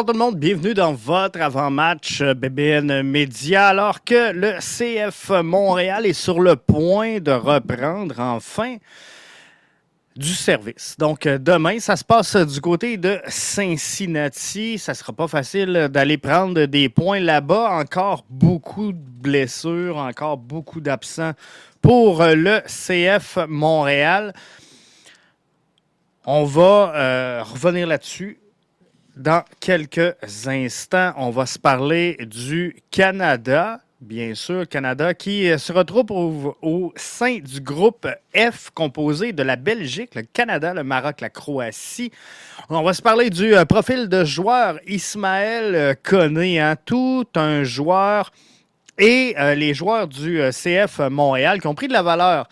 bonsoir tout le monde. Bienvenue dans votre avant-match euh, BBN Média. Alors que le CF Montréal est sur le point de reprendre enfin du service. Donc, euh, demain, ça se passe du côté de Cincinnati. Ça ne sera pas facile d'aller prendre des points là-bas. Encore beaucoup de blessures, encore beaucoup d'absents pour le CF Montréal. On va euh, revenir là-dessus dans quelques instants, on va se parler du Canada, bien sûr, Canada, qui se retrouve au, sein du groupe F composé de la Belgique, le Canada, le Maroc, la Croatie. On va se parler du euh, profil de joueur Ismaël Koné, hein, tout un joueur et euh, les joueurs du euh, CF Montréal qui ont pris de la valeur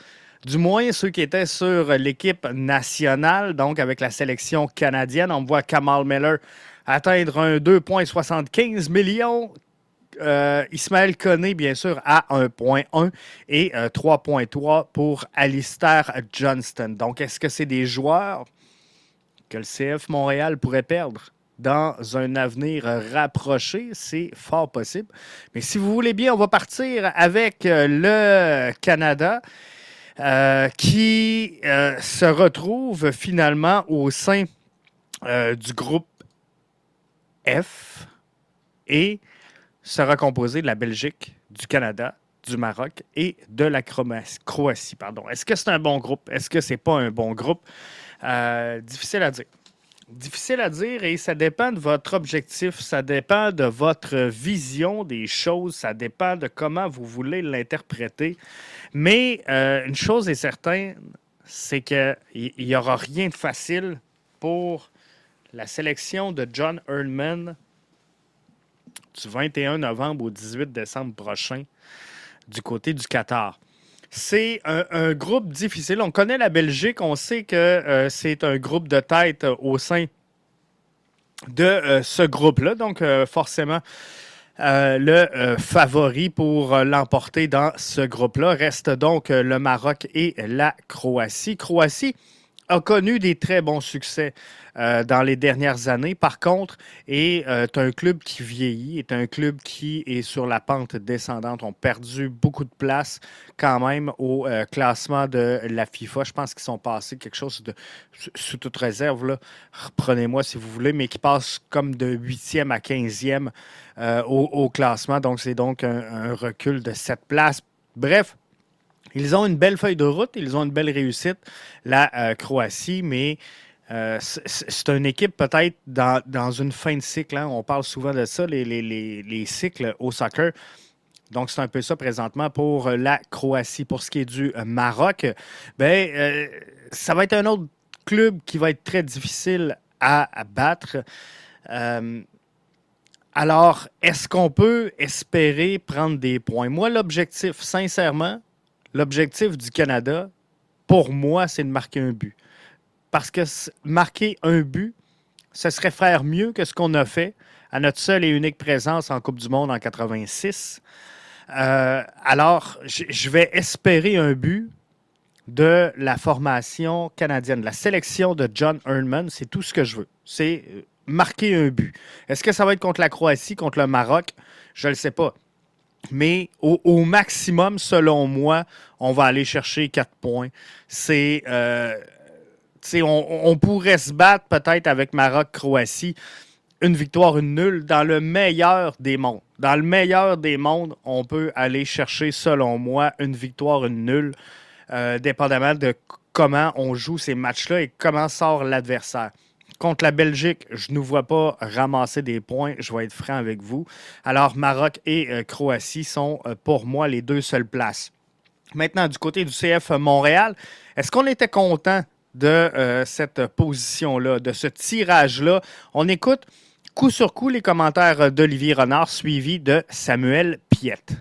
du moins ceux qui étaient sur l'équipe nationale, donc avec la sélection canadienne. On voit Kamal Miller atteindre un 2,75 millions. Euh, Ismaël Koné, bien sûr, à 1,1 et 3,3 euh, pour Alistair Johnston. Donc, est-ce que c'est des joueurs que le CF Montréal pourrait perdre? dans un avenir rapproché, c'est fort possible. Mais si vous voulez bien, on va partir avec euh, le Canada. Euh, qui euh, se retrouve finalement au sein euh, du groupe F et sera composé de la Belgique, du Canada, du Maroc et de la Croatie. Est-ce que c'est un bon groupe? Est-ce que c'est pas un bon groupe? difficile à dire. Difficile à dire et ça dépend de votre objectif, ça dépend de votre vision des choses, ça dépend de comment vous voulez l'interpréter. Mais euh, une chose est certaine, c'est qu'il n'y aura rien de facile pour la sélection de John Erdman du 21 novembre au 18 décembre prochain du côté du Qatar. C'est un, groupe difficile. On connaît la Belgique, on sait que euh, c'est un groupe de tête euh, au sein de euh, ce groupe-là. Donc, forcément, le favori pour l'emporter dans ce groupe-là reste donc le Maroc et la Croatie. Croatie a connu des très bons succès euh, dans les dernières années. Par contre, est euh, un club qui vieillit, est un club qui est sur la pente descendante. On perdu beaucoup de place quand même au euh, classement de la FIFA. Je pense qu'ils sont passés quelque chose de sous toute réserve. Reprenez-moi si vous voulez, mais qui passe comme de 8e à 15e au, classement. Donc, c'est donc un, un recul de 7 places. Bref, ils ont une belle feuille de route, ils ont une belle réussite, la euh, Croatie, mais euh, c'est une équipe peut-être dans, une fin de cycle. Hein. On parle souvent de ça, les, cycles au soccer. Donc, c'est un peu ça présentement pour la Croatie. Pour ce qui est du Maroc, ben, euh, ça va être un autre club qui va être très difficile à, battre. alors, est-ce qu'on peut espérer prendre des points? Moi, l'objectif, sincèrement, l'objectif du Canada, pour moi, c'est de marquer un but. Parce que marquer un but, ce serait faire mieux que ce qu'on a fait à notre seule et unique présence en Coupe du Monde en 86. Euh, alors, je vais espérer un but de la formation canadienne, la sélection de John Ernman. C'est tout ce que je veux. C'est euh, marquer un but. Est-ce que ça va être contre la Croatie, contre le Maroc? Je ne le sais pas. Mais au, maximum, selon moi, on va aller chercher quatre points. C'est. Euh, on, pourrait se battre peut-être avec Maroc-Croatie. Une victoire, une nulle, dans le meilleur des mondes. Dans le meilleur des mondes, on peut aller chercher, selon moi, une victoire, une nulle, euh, dépendamment de comment on joue ces matchs-là et comment sort l'adversaire. Contre la Belgique, je ne vois pas ramasser des points, je vais être franc avec vous. Alors, Maroc et euh, Croatie sont euh, pour moi les deux seules places. Maintenant, du côté du CF Montréal, est-ce qu'on était content de euh, cette position-là, de ce tirage-là? On écoute coup sur coup les commentaires d'Olivier Renard, suivi de Samuel Piette.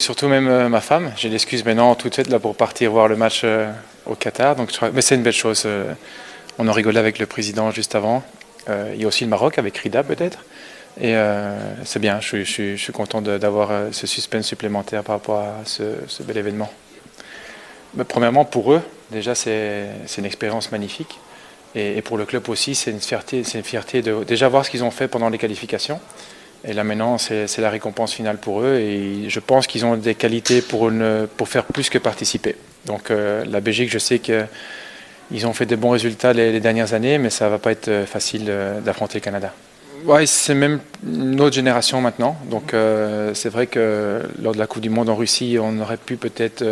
Surtout même ma femme, j'ai l'excuse maintenant tout de suite pour partir voir le match au Qatar. Mais c'est une belle chose. On a rigolé avec le président juste avant. Euh, il y a aussi le Maroc avec Rida peut-être. Et euh, c'est bien, je, suis content d'avoir euh, ce suspense supplémentaire par rapport à ce, bel événement. Mais premièrement, pour eux, déjà, c'est une expérience magnifique. Et, pour le club aussi, c'est une fierté, une fierté de déjà voir ce qu'ils ont fait pendant les qualifications. Et là maintenant, c'est la récompense finale pour eux. Et je pense qu'ils ont des qualités pour, pour faire plus que participer. Donc la Belgique, je sais que ils ont fait de bons résultats les, dernières années, mais ça ne va pas être euh, facile euh, d'affronter le Canada. Ouais, c'est même une autre génération maintenant. Donc euh, c'est vrai que lors de la Coupe du Monde en Russie, on aurait pu peut-être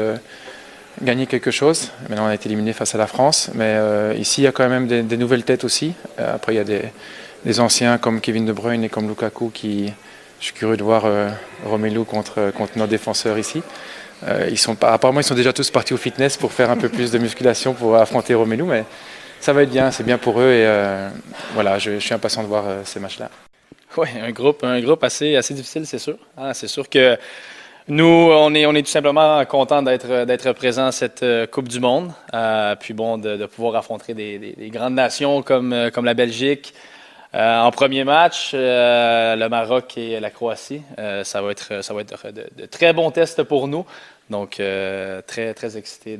gagner quelque chose. Maintenant, on a été éliminé face à la France. Mais ici, il y a quand même des, nouvelles têtes aussi. après, il y a des, anciens comme Kevin De Bruyne et comme Lukaku qui... Je suis curieux de voir Romelu contre nos défenseurs ici. Euh, ils sont apparemment, ils sont déjà tous partis au fitness pour faire un peu plus de musculation pour affronter Romelu, mais ça va être bien, c'est bien pour eux et euh, voilà, je, suis impatient de voir euh, ces matchs-là. Oui, un groupe, un groupe assez, difficile, c'est sûr. Ah, c'est sûr que nous, on est, on est tout simplement content d'être, d'être présent à cette Coupe du Monde. puis bon, de, pouvoir affronter des, des, grandes nations comme la Belgique, euh, en premier match, euh, le Maroc et la Croatie. Euh, ça va être, ça va être de, très bons tests pour nous. Donc, très, très excité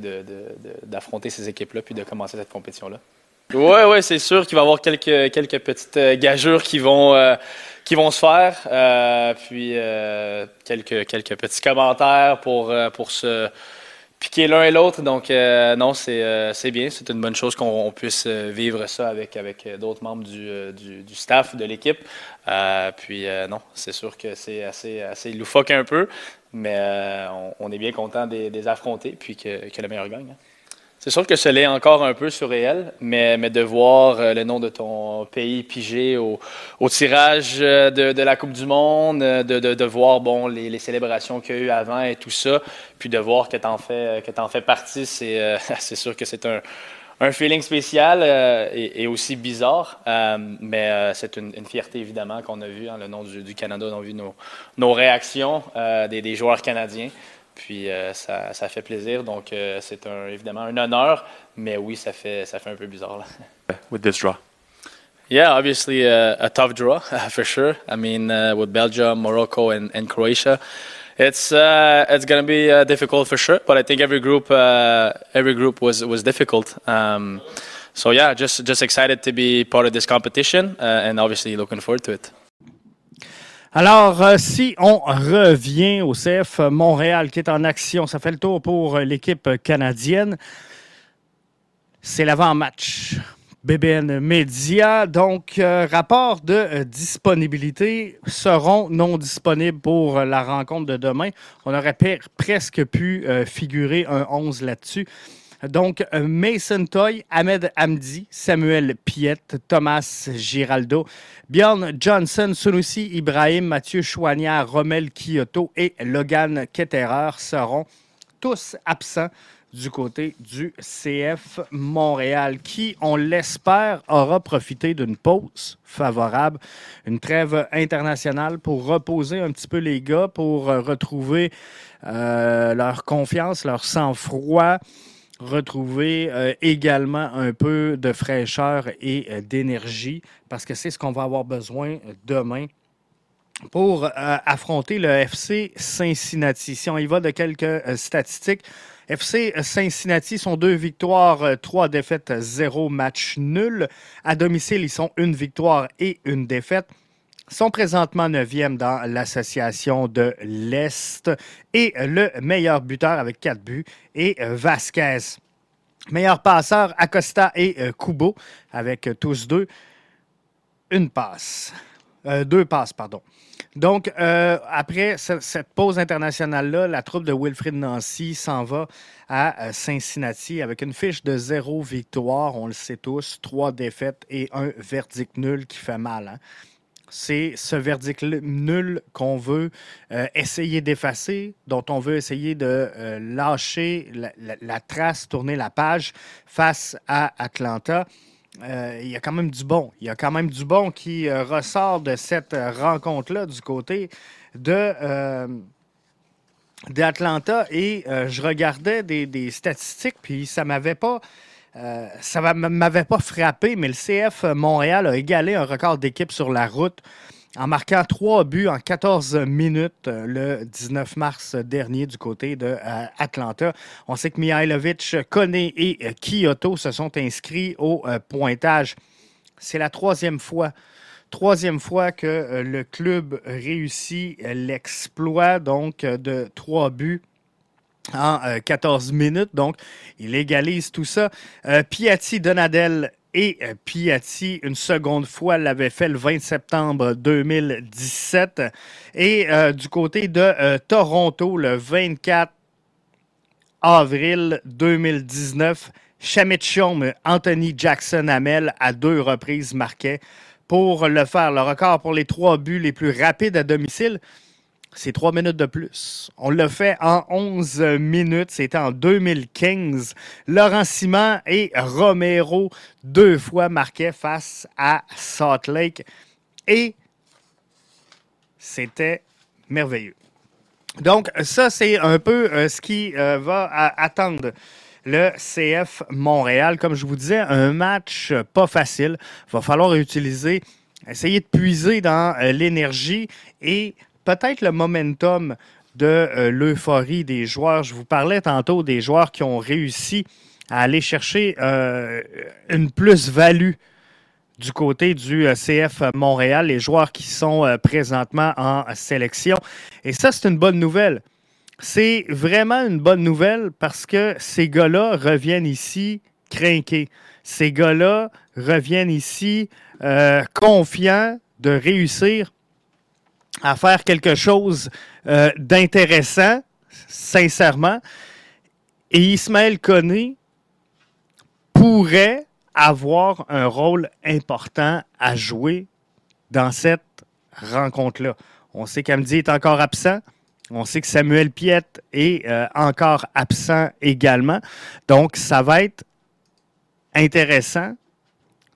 d'affronter ces équipes-là puis de commencer cette compétition-là. Oui, ouais, c'est sûr qu'il va y avoir quelques, quelques petites gageures qui vont, qui vont se faire. puis, quelques, quelques petits commentaires pour, pour se piquer l'un et l'autre. Donc, euh, non, euh, c'est bien. C'est une bonne chose qu'on puisse euh, vivre ça avec, avec d'autres membres du, du, staff, de l'équipe. puis, non, c'est sûr que c'est assez, assez loufoque un peu, mais on, est bien content de les affronter puis que, que le meilleur gagne. Hein. C'est sûr que ce l'est encore un peu surréel, mais, mais de voir euh, le nom de ton pays pigé au, au tirage euh, de, de, la Coupe du Monde, euh, de, de, de voir bon, les, les célébrations qu'il y a eu avant et tout ça, puis de voir que tu en fais, que en fais partie, c'est, c'est sûr que c'est un, un feeling spécial et, et, aussi bizarre, mais c'est une, une, fierté évidemment qu'on a vu, hein, le nom du, du, Canada, on a vu nos, nos réactions des, des joueurs canadiens. Puis euh, ça, ça, fait plaisir. Donc euh, c'est un, évidemment un honneur, mais oui, ça fait, ça fait un peu bizarre. Là. With this draw. Yeah, obviously uh, a tough draw for sure. I mean, uh, with Belgium, Morocco, and, and Croatia, It's uh, it's going to be uh, difficult for sure, but I think every group uh, every group was was difficult. Um, so yeah, just just excited to be part of this competition uh, and obviously looking forward to it. Alors, euh, si on revient au CF Montréal qui est en action, ça fait le tour pour l'équipe canadienne. C'est l'avant-match. BBN Media. Donc, euh, rapport de euh, disponibilité seront non disponibles pour euh, la rencontre de demain. On aurait presque pu figurer un 11 là-dessus. Donc, Mason Toy, Ahmed Hamdi, Samuel Piette, Thomas Giraldo, Bjorn Johnson, Sunusi Ibrahim, Mathieu Chouanière, Romel Kyoto et Logan Ketterer seront tous absents du côté du CF Montréal, qui, on l'espère, aura profité d'une pause favorable, une trêve internationale pour reposer un petit peu les gars, pour retrouver euh, leur confiance, leur sang-froid, retrouver euh, également un peu de fraîcheur et euh, d'énergie, parce que c'est ce qu'on va avoir besoin demain pour affronter le FC Cincinnati. Si on y va de quelques statistiques, FC Cincinnati sont deux victoires, euh, trois défaites, zéro match nul. À domicile, ils sont une victoire et une défaite sont présentement neuvième dans l'association de l'Est. Et le meilleur buteur avec quatre buts est Vasquez. Meilleur passeur, Acosta et euh, Kubo, avec tous deux une passe. Euh, deux passes, pardon. Donc, euh, après cette pause internationale-là, la troupe de Wilfrid Nancy s'en va à euh, Cincinnati avec une fiche de zéro victoire, on le sait tous, trois défaites et un verdict nul qui fait mal. Hein. C'est ce verdict nul qu'on veut euh, essayer d'effacer, dont on veut essayer de lâcher la, trace, tourner la page face à Atlanta. Euh, il y a quand même du bon. Il y a quand même du bon qui euh, ressort de cette euh, rencontre-là du côté de d'Atlanta et je regardais des, statistiques puis ça m'avait pas ça m'avait pas frappé mais le CF Montréal a égalé un record d'équipe sur la route en marquant trois buts en 14 minutes euh, le 19 mars dernier du côté de euh, Atlanta. On sait que Mihailovic, Kone et euh, Kyoto se sont inscrits au pointage. C'est la troisième fois troisième fois que le club réussit l'exploit donc de trois buts en 14 minutes. Donc, il égalise tout ça. Piatti Donadel et euh, Piatti, une seconde fois, l'avait fait le 20 septembre 2017. Et euh, du côté de euh, Toronto, le 24 avril 2019, Chamichon, Anthony Jackson Hamel, à deux reprises marquait pour le faire. Le record pour les trois buts les plus rapides à domicile c'est trois minutes de plus. On l'a fait en 11 minutes. C'était en 2015. Laurent Simon et Romero, deux fois marquaient face à Salt Lake. Et c'était merveilleux. Donc, ça, c'est un peu euh, ce qui euh, va attendre le CF Montréal. Comme je vous disais, un match pas facile. Il va falloir utiliser, essayer de puiser dans euh, l'énergie et peut-être le momentum de euh, l'euphorie des joueurs. Je vous parlais tantôt des joueurs qui ont réussi à aller chercher euh, une plus-value du côté du euh, CF Montréal, les joueurs qui sont présentement en sélection. Et ça, c'est une bonne nouvelle. C'est vraiment une bonne nouvelle parce que ces gars-là reviennent ici craqués. Ces gars-là reviennent ici confiants de réussir à faire quelque chose euh, d'intéressant, sincèrement. Et Ismaël Koné pourrait avoir un rôle important à jouer dans cette rencontre-là. On sait qu'Amdi est encore absent. On sait que Samuel Piette est euh, encore absent également. Donc, ça va être intéressant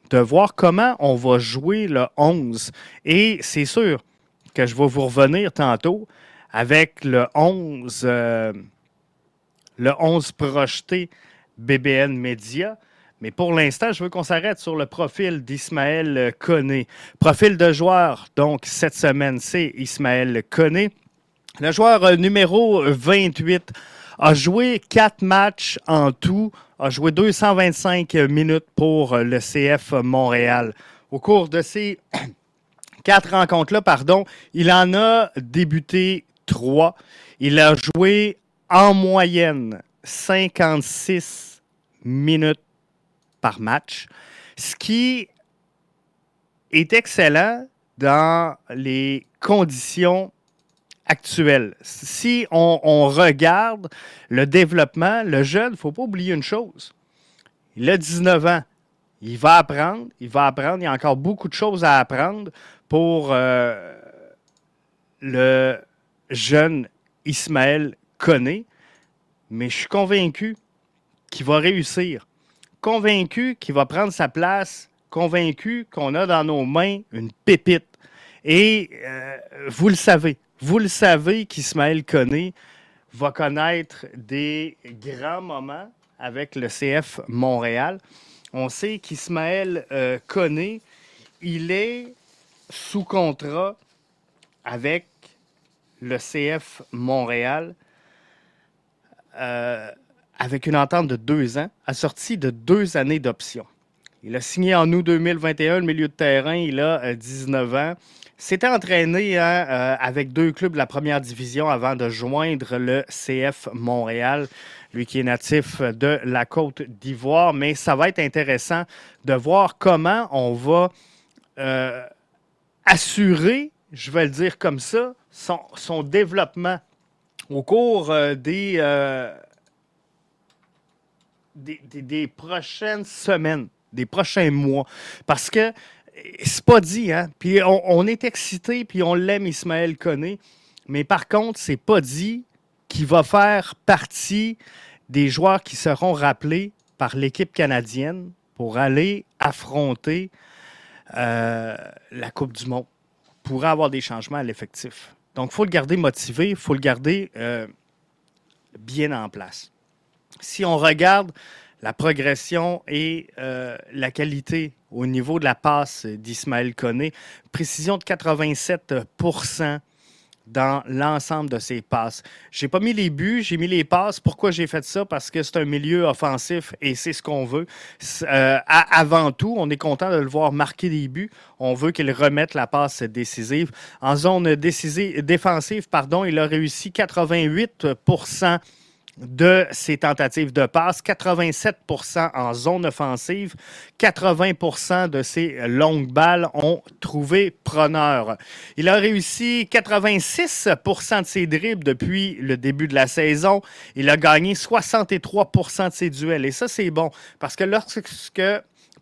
de voir comment on va jouer le 11. Et c'est sûr, que je vais vous revenir tantôt avec le 11, euh, le 11 projeté BBN Media. Mais pour l'instant, je veux qu'on s'arrête sur le profil d'Ismaël Koné. Profil de joueur, donc, cette semaine, c'est Ismaël Koné. Le joueur numéro 28 a joué quatre matchs en tout, a joué 225 minutes pour le CF Montréal. Au cours de ces quatre rencontres-là, pardon, il en a débuté trois. Il a joué en moyenne 56 minutes par match, ce qui est excellent dans les conditions actuelles. Si on, regarde le développement, le jeune, il ne faut pas oublier une chose. Il a 19 ans. Il va apprendre, il va apprendre. Il y a encore beaucoup de choses à apprendre pour euh, le jeune Ismaël Koné. Mais je suis convaincu qu'il va réussir. Convaincu qu'il va prendre sa place. Convaincu qu'on a dans nos mains une pépite. Et euh, vous le savez, vous le savez qu'Ismaël Koné va connaître des grands moments avec le CF Montréal. On sait qu'Ismaël euh, Koné, il est sous contrat avec le CF Montréal euh, avec une entente de deux ans, assortie de deux années d'option. Il a signé en août 2021 le milieu de terrain, il a 19 euh, ans. S'était entraîné hein, euh, avec deux clubs de la première division avant de joindre le CF Montréal, lui qui est natif de la Côte d'Ivoire. Mais ça va être intéressant de voir comment on va assurer, je vais le dire comme ça, son, développement au cours euh, euh, des, des, prochaines semaines, des prochains mois. Parce que c'est pas dit, hein? Puis on, est excité, puis on l'aime, Ismaël Koné. Mais par contre, c'est pas dit qu'il va faire partie des joueurs qui seront rappelés par l'équipe canadienne pour aller affronter euh, la Coupe du Monde. Pourrait avoir des changements à l'effectif. Donc, il faut le garder motivé, il faut le garder euh, bien en place. Si on regarde la progression et euh, la qualité au niveau de la passe d'Ismaël Koné, précision de 87 dans l'ensemble de ses passes. J'ai pas mis les buts, j'ai mis les passes. Pourquoi j'ai fait ça? Parce que c'est un milieu offensif et c'est ce qu'on veut. Euh, avant tout, on est content de le voir marquer des buts. On veut qu'il remette la passe décisive. En zone décisive, défensive, pardon, il a réussi 88 de ses tentatives de passe, 87% en zone offensive, 80% de ses longues balles ont trouvé preneur. Il a réussi 86% de ses dribbles depuis le début de la saison. Il a gagné 63% de ses duels. Et ça, c'est bon parce que lorsque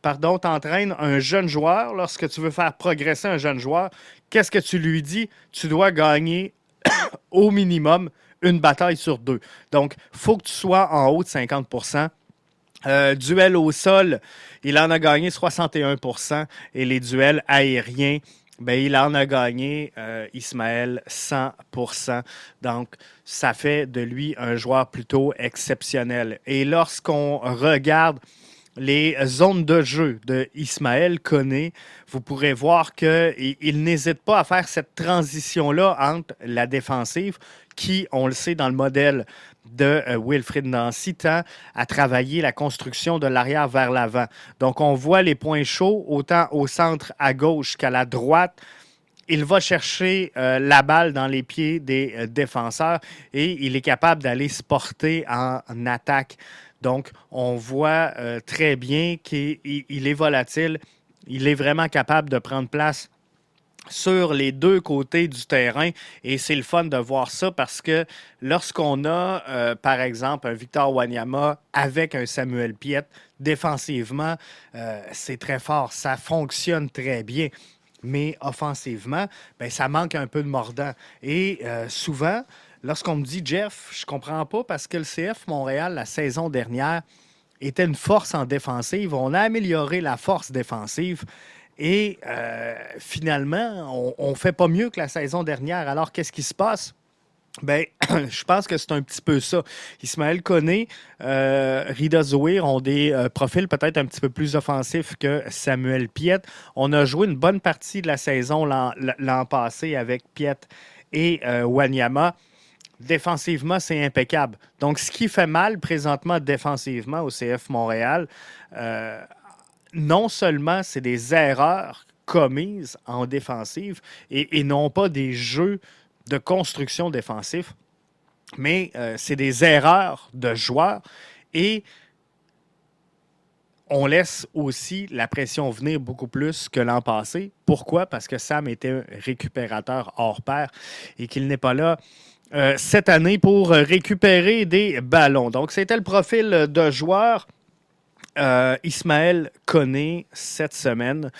pardon, t'entraînes un jeune joueur, lorsque tu veux faire progresser un jeune joueur, qu'est-ce que tu lui dis? Tu dois gagner au minimum une bataille sur deux. Donc, faut que tu sois en haut de 50% euh, duel au sol, il en a gagné 61% et les duels aériens, ben, il en a gagné, euh, Ismaël, 100% Donc, ça fait de lui un joueur plutôt exceptionnel. Et lorsqu'on regarde les zones de jeu de Ismaël Koné, vous pourrez voir qu'il n'hésite pas à faire cette transition-là entre la défensive, qui, on le sait, dans le modèle de euh, Wilfrid Nancy, tend à travailler la construction de l'arrière vers l'avant. Donc, on voit les points chauds autant au centre à gauche qu'à la droite. Il va chercher euh, la balle dans les pieds des euh, défenseurs et il est capable d'aller se porter en, attaque. Donc, on voit très bien qu'il est volatile. Il est vraiment capable de prendre place sur les deux côtés du terrain. Et c'est le fun de voir ça parce que lorsqu'on a, euh, par exemple, un Victor Wanyama avec un Samuel Piet, défensivement, euh, c'est très fort. Ça fonctionne très bien. Mais offensivement, ben, ça manque un peu de mordant. Et euh, souvent, lorsqu'on me dit, Jeff, je comprends pas parce que le CF Montréal, la saison dernière, était une force en défensive. On a amélioré la force défensive. Et euh, finalement, on ne fait pas mieux que la saison dernière. Alors, qu'est-ce qui se passe? Ben, je pense que c'est un petit peu ça. Ismaël Koné, euh, Rida Zouir ont des euh, profils peut-être un petit peu plus offensifs que Samuel Piet. On a joué une bonne partie de la saison l'an passé avec Piet et Wanyama. Défensivement, c'est impeccable. Donc, ce qui fait mal présentement défensivement au CF Montréal, non seulement c'est des erreurs commises en défensive et, non pas des jeux de construction défensif, mais euh, c'est des erreurs de joueurs et on laisse aussi la pression venir beaucoup plus que l'an passé. Pourquoi? Parce que Sam était un récupérateur hors pair et qu'il n'est pas là euh, cette année pour récupérer des ballons. Donc, c'était le profil de joueur. Euh, Ismaël connaît cette semaine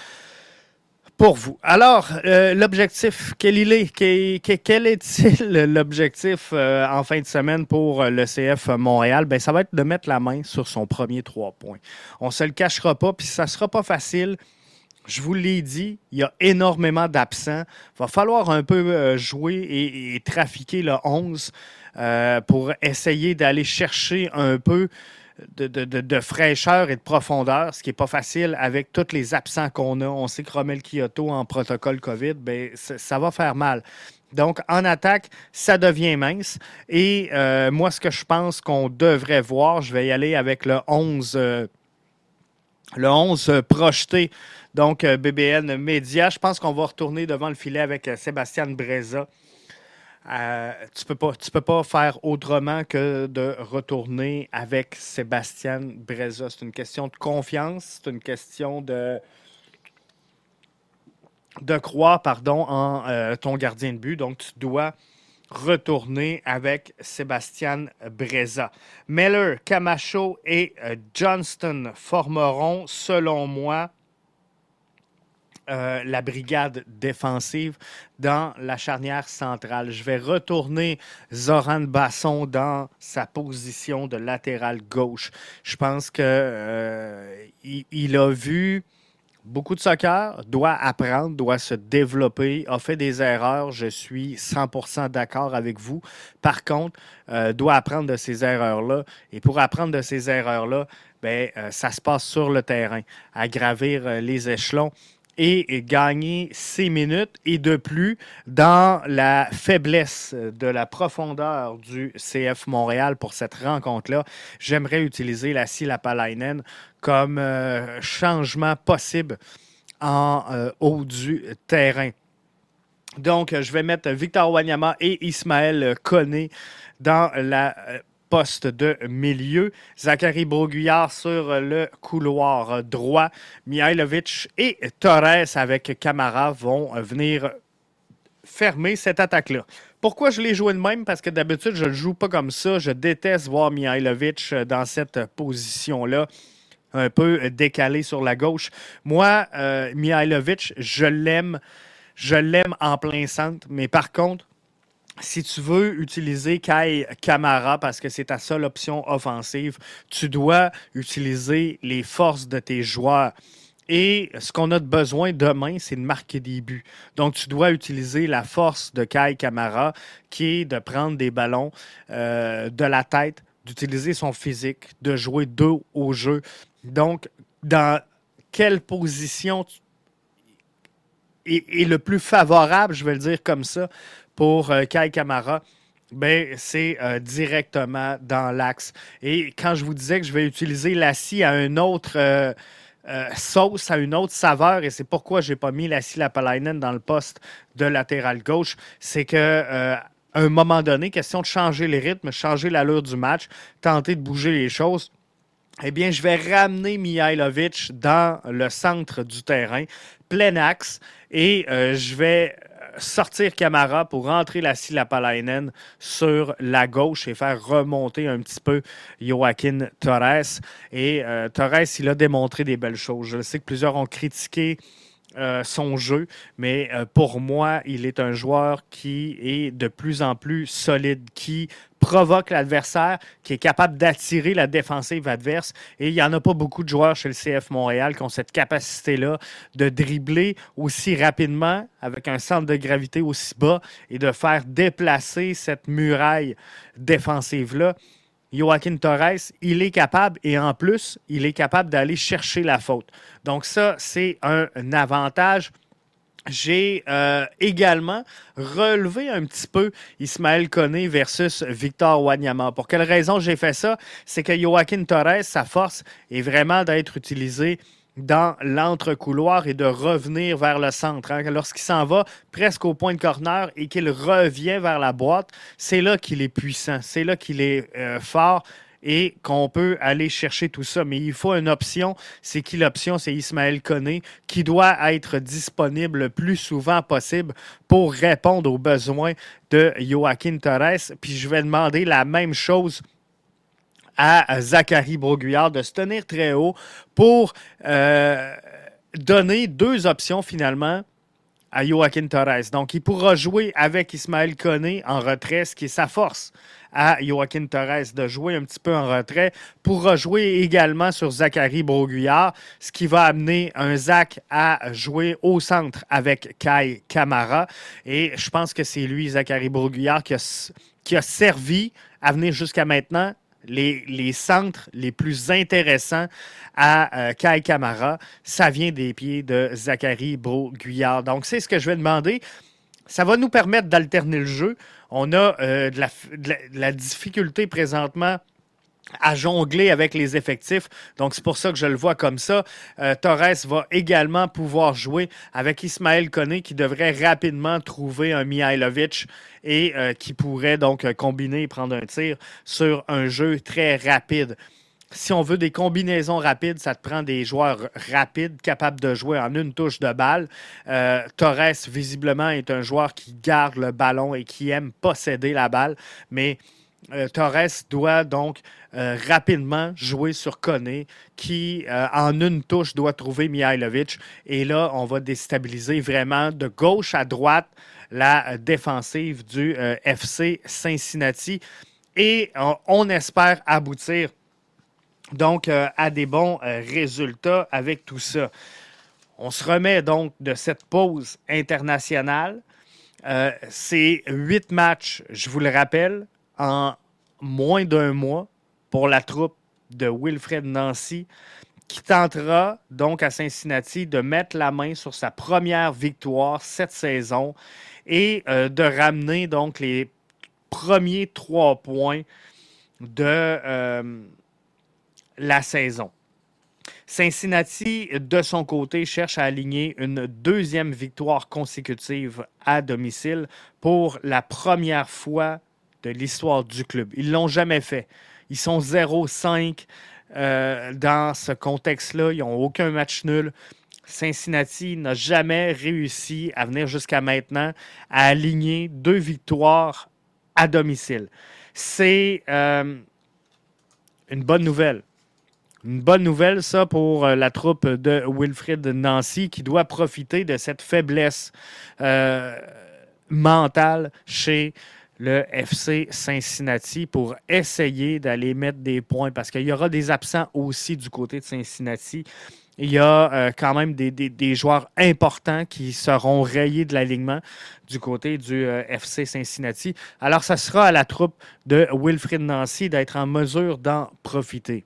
pour vous. Alors, euh, l'objectif, quel est? Quel, est-il l'objectif euh, en fin de semaine pour le CF Montréal? Ben, ça va être de mettre la main sur son premier trois points. On ne se le cachera pas, puis ça ne sera pas facile. Je vous l'ai dit, il y a énormément d'absents. Il va falloir un peu jouer et, et, trafiquer le 11 pour essayer d'aller chercher un peu de, fraîcheur et de profondeur, ce qui n'est pas facile avec tous les absents qu'on a. On sait que Romel Kyoto en protocole COVID, ben, ça va faire mal. Donc, en attaque, ça devient mince. Et euh, moi, ce que je pense qu'on devrait voir, je vais y aller avec le 11, euh, le 11 projeté. Donc, euh, BBN Média. Je pense qu'on va retourner devant le filet avec Sébastien Breza. Euh, tu peux pas, peux pas faire autrement que de retourner avec Sébastien Breza. C'est une question de confiance, c'est une question de de croire, pardon, en euh, ton gardien de but. Donc, tu dois retourner avec Sébastien Breza. Meller, Camacho et euh, Johnston formeront, selon moi, euh, la brigade défensive dans la charnière centrale. Je vais retourner Zoran Basson dans sa position de latéral gauche. Je pense qu'il euh, il a vu beaucoup de soccer, doit apprendre, doit se développer, a fait des erreurs, je suis 100% d'accord avec vous. Par contre, euh, doit apprendre de ces erreurs-là. Et pour apprendre de ces erreurs-là, ben, ça se passe sur le terrain, à gravir les échelons et gagner six minutes et de plus dans la faiblesse de la profondeur du CF Montréal pour cette rencontre-là. J'aimerais utiliser la Silapalainen comme euh, changement possible en euh, haut du terrain. Donc, je vais mettre Victor Wanyama et Ismaël Koné dans la euh, poste de milieu. Zachary Broguillard sur le couloir droit. Mihailovic et Torres avec Camara vont venir fermer cette attaque-là. Pourquoi je l'ai joué de même? Parce que d'habitude, je ne joue pas comme ça. Je déteste voir Mihailovic dans cette position-là un peu décalé sur la gauche. Moi, euh, Mihailovic, je l'aime. Je l'aime en plein centre, mais par contre, si tu veux utiliser Kai Kamara parce que c'est ta seule option offensive, tu dois utiliser les forces de tes joueurs. Et ce qu'on a besoin demain, c'est de marquer des buts. Donc, tu dois utiliser la force de Kai Kamara, qui est de prendre des ballons euh, de la tête, d'utiliser son physique, de jouer deux au jeu. Donc, dans quelle position est, le plus favorable, je vais le dire comme ça, pour euh, Kai Kamara, ben, c'est euh, directement dans l'axe. Et quand je vous disais que je vais utiliser la scie à une autre euh, sauce, à une autre saveur, et c'est pourquoi je n'ai pas mis la Lapalainen dans le poste de latéral gauche, c'est que un moment donné, question de changer les rythmes, changer l'allure du match, tenter de bouger les choses. Eh bien, je vais ramener Mihailovic dans le centre du terrain, plein axe, et je vais sortir Camara pour rentrer la Silapalainen sur la gauche et faire remonter un petit peu Joaquin Torres. Et euh, Torres, il a démontré des belles choses. Je sais que plusieurs ont critiqué euh, son jeu, mais euh, pour moi, il est un joueur qui est de plus en plus solide, qui provoque l'adversaire, qui est capable d'attirer la défensive adverse. Et il n'y en a pas beaucoup de joueurs chez le CF Montréal qui ont cette capacité-là de dribbler aussi rapidement avec un centre de gravité aussi bas et de faire déplacer cette muraille défensive-là. Joaquin Torres, il est capable et en plus, il est capable d'aller chercher la faute. Donc ça, c'est un, avantage j'ai euh, également relevé un petit peu Ismaël Koné versus Victor Wanyama. Pour quelle raison j'ai fait ça? C'est que Joaquin Torres, sa force est vraiment d'être utilisé dans l'entre-couloir et de revenir vers le centre. Hein. Lorsqu'il s'en va presque au point de corner et qu'il revient vers la boîte, c'est là qu'il est puissant, c'est là qu'il est euh, fort et qu'on peut aller chercher tout ça. Mais il faut une option. C'est qui l'option? C'est Ismaël Koné qui doit être disponible le plus souvent possible pour répondre aux besoins de Joaquin Torres. Puis je vais demander la même chose à Zachary Broguillard de se tenir très haut pour euh, donner deux options finalement à Joaquin Torres. Donc, il pourra jouer avec Ismaël Koné en retrait, ce qui est sa force à Joaquin Torres de jouer un petit peu en retrait, pourra jouer également sur Zachary Broguillard, ce qui va amener un Zach à jouer au centre avec Kai Kamara. Et je pense que c'est lui, Zachary Broguillard, qui a, qui a servi à venir jusqu'à maintenant les, centres les plus intéressants à euh, Kai Kamara, ça vient des pieds de Zachary Bro-Guyard. Donc, c'est ce que je vais demander. Ça va nous permettre d'alterner le jeu. On a euh, de, la, difficulté présentement à jongler avec les effectifs. Donc, c'est pour ça que je le vois comme ça. Euh, Torres va également pouvoir jouer avec Ismaël Koné qui devrait rapidement trouver un Mihailovic et euh, qui pourrait donc combiner et prendre un tir sur un jeu très rapide. Si on veut des combinaisons rapides, ça te prend des joueurs rapides, capables de jouer en une touche de balle. Euh, Torres, visiblement, est un joueur qui garde le ballon et qui aime posséder la balle, mais euh, Torres doit donc euh, rapidement jouer sur Koné, qui euh, en une touche doit trouver Mihailovic. Et là, on va déstabiliser vraiment de gauche à droite la défensive du FC Cincinnati. Et on espère aboutir donc à des bons résultats avec tout ça. On se remet donc de cette pause internationale. C'est huit matchs, je vous le rappelle, en moins d'un mois pour la troupe de Wilfred Nancy, qui tentera donc à Cincinnati de mettre la main sur sa première victoire cette saison et euh, de ramener donc les premiers trois points de euh, la saison. Cincinnati, de son côté, cherche à aligner une deuxième victoire consécutive à domicile pour la première fois de l'histoire du club. Ils l'ont jamais fait. Ils sont 0-5 euh, dans ce contexte-là. Ils n'ont aucun match nul. Cincinnati n'a jamais réussi à venir jusqu'à maintenant à aligner deux victoires à domicile. C'est euh, une bonne nouvelle. Une bonne nouvelle, ça, pour euh, la troupe de Wilfrid Nancy qui doit profiter de cette faiblesse mentale chez le FC Cincinnati pour essayer d'aller mettre des points parce qu'il y aura des absents aussi du côté de Cincinnati. Il y a euh, quand même des, joueurs importants qui seront rayés de l'alignement du côté du euh, FC Cincinnati. Alors, ça sera à la troupe de Wilfrid Nancy d'être en mesure d'en profiter.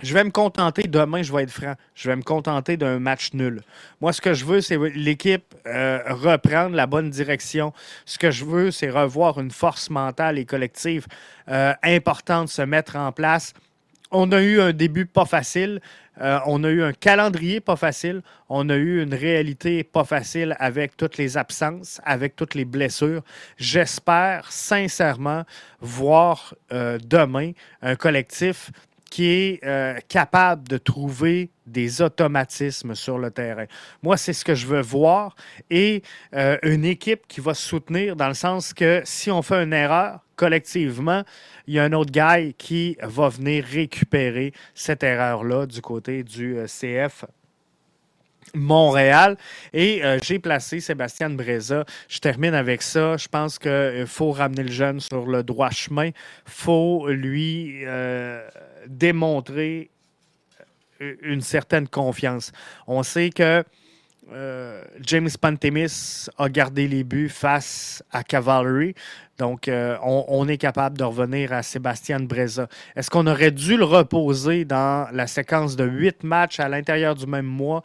Je vais me contenter, demain, je vais être franc, je vais me contenter d'un match nul. Moi, ce que je veux, c'est l'équipe euh, reprendre la bonne direction. Ce que je veux, c'est revoir une force mentale et collective euh, importante se mettre en place. On a eu un début pas facile. Euh, on a eu un calendrier pas facile. On a eu une réalité pas facile avec toutes les absences, avec toutes les blessures. J'espère sincèrement voir demain un collectif qui est euh, capable de trouver des automatismes sur le terrain. Moi, c'est ce que je veux voir et euh, une équipe qui va se soutenir dans le sens que si on fait une erreur collectivement, il y a un autre gars qui va venir récupérer cette erreur-là du côté du euh, CF Montréal. Et j'ai placé Sébastien Breza. Je termine avec ça. Je pense qu'il faut ramener le jeune sur le droit chemin. Faut lui démontrer euh, une certaine confiance. On sait que euh, James Pantemis a gardé les buts face à Cavalry. Donc, euh, on, est capable de revenir à Sébastien Breza. Est-ce qu'on aurait dû le reposer dans la séquence de huit matchs à l'intérieur du même mois?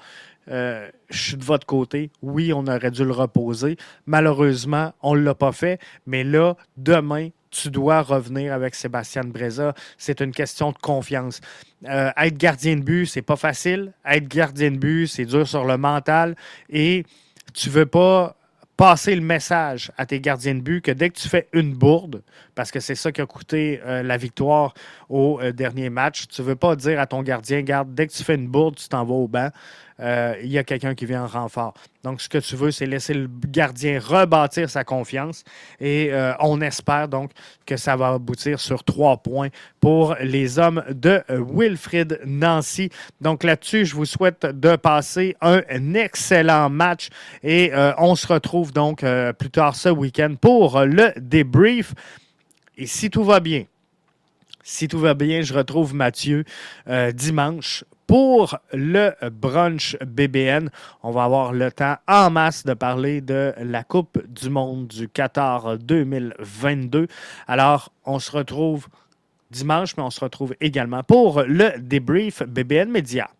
Euh, je suis de votre côté. Oui, on aurait dû le reposer. Malheureusement, on ne l'a pas fait. Mais là, demain, tu dois revenir avec Sébastien Breza. C'est une question de confiance. Euh, être gardien de but, c'est pas facile. Être gardien de but, c'est dur sur le mental. Et tu veux pas passer le message à tes gardiens de but que dès que tu fais une bourde, parce que c'est ça qui a coûté euh, la victoire au dernier match, tu ne veux pas dire à ton gardien, garde, dès que tu fais une bourde, tu t'en vas au banc. Euh, il y a quelqu'un qui vient en renfort. Donc, ce que tu veux, c'est laisser le gardien rebâtir sa confiance et euh, on espère donc que ça va aboutir sur trois points pour les hommes de Wilfrid Nancy. Donc, là-dessus, je vous souhaite de passer un excellent match et euh, on se retrouve donc plus tard ce week-end pour le débrief. Et si tout va bien, si tout va bien, je retrouve Mathieu dimanche pour le brunch BBN. On va avoir le temps en masse de parler de la Coupe du Monde du Qatar 2022. Alors, on se retrouve dimanche, mais on se retrouve également pour le débrief BBN Média.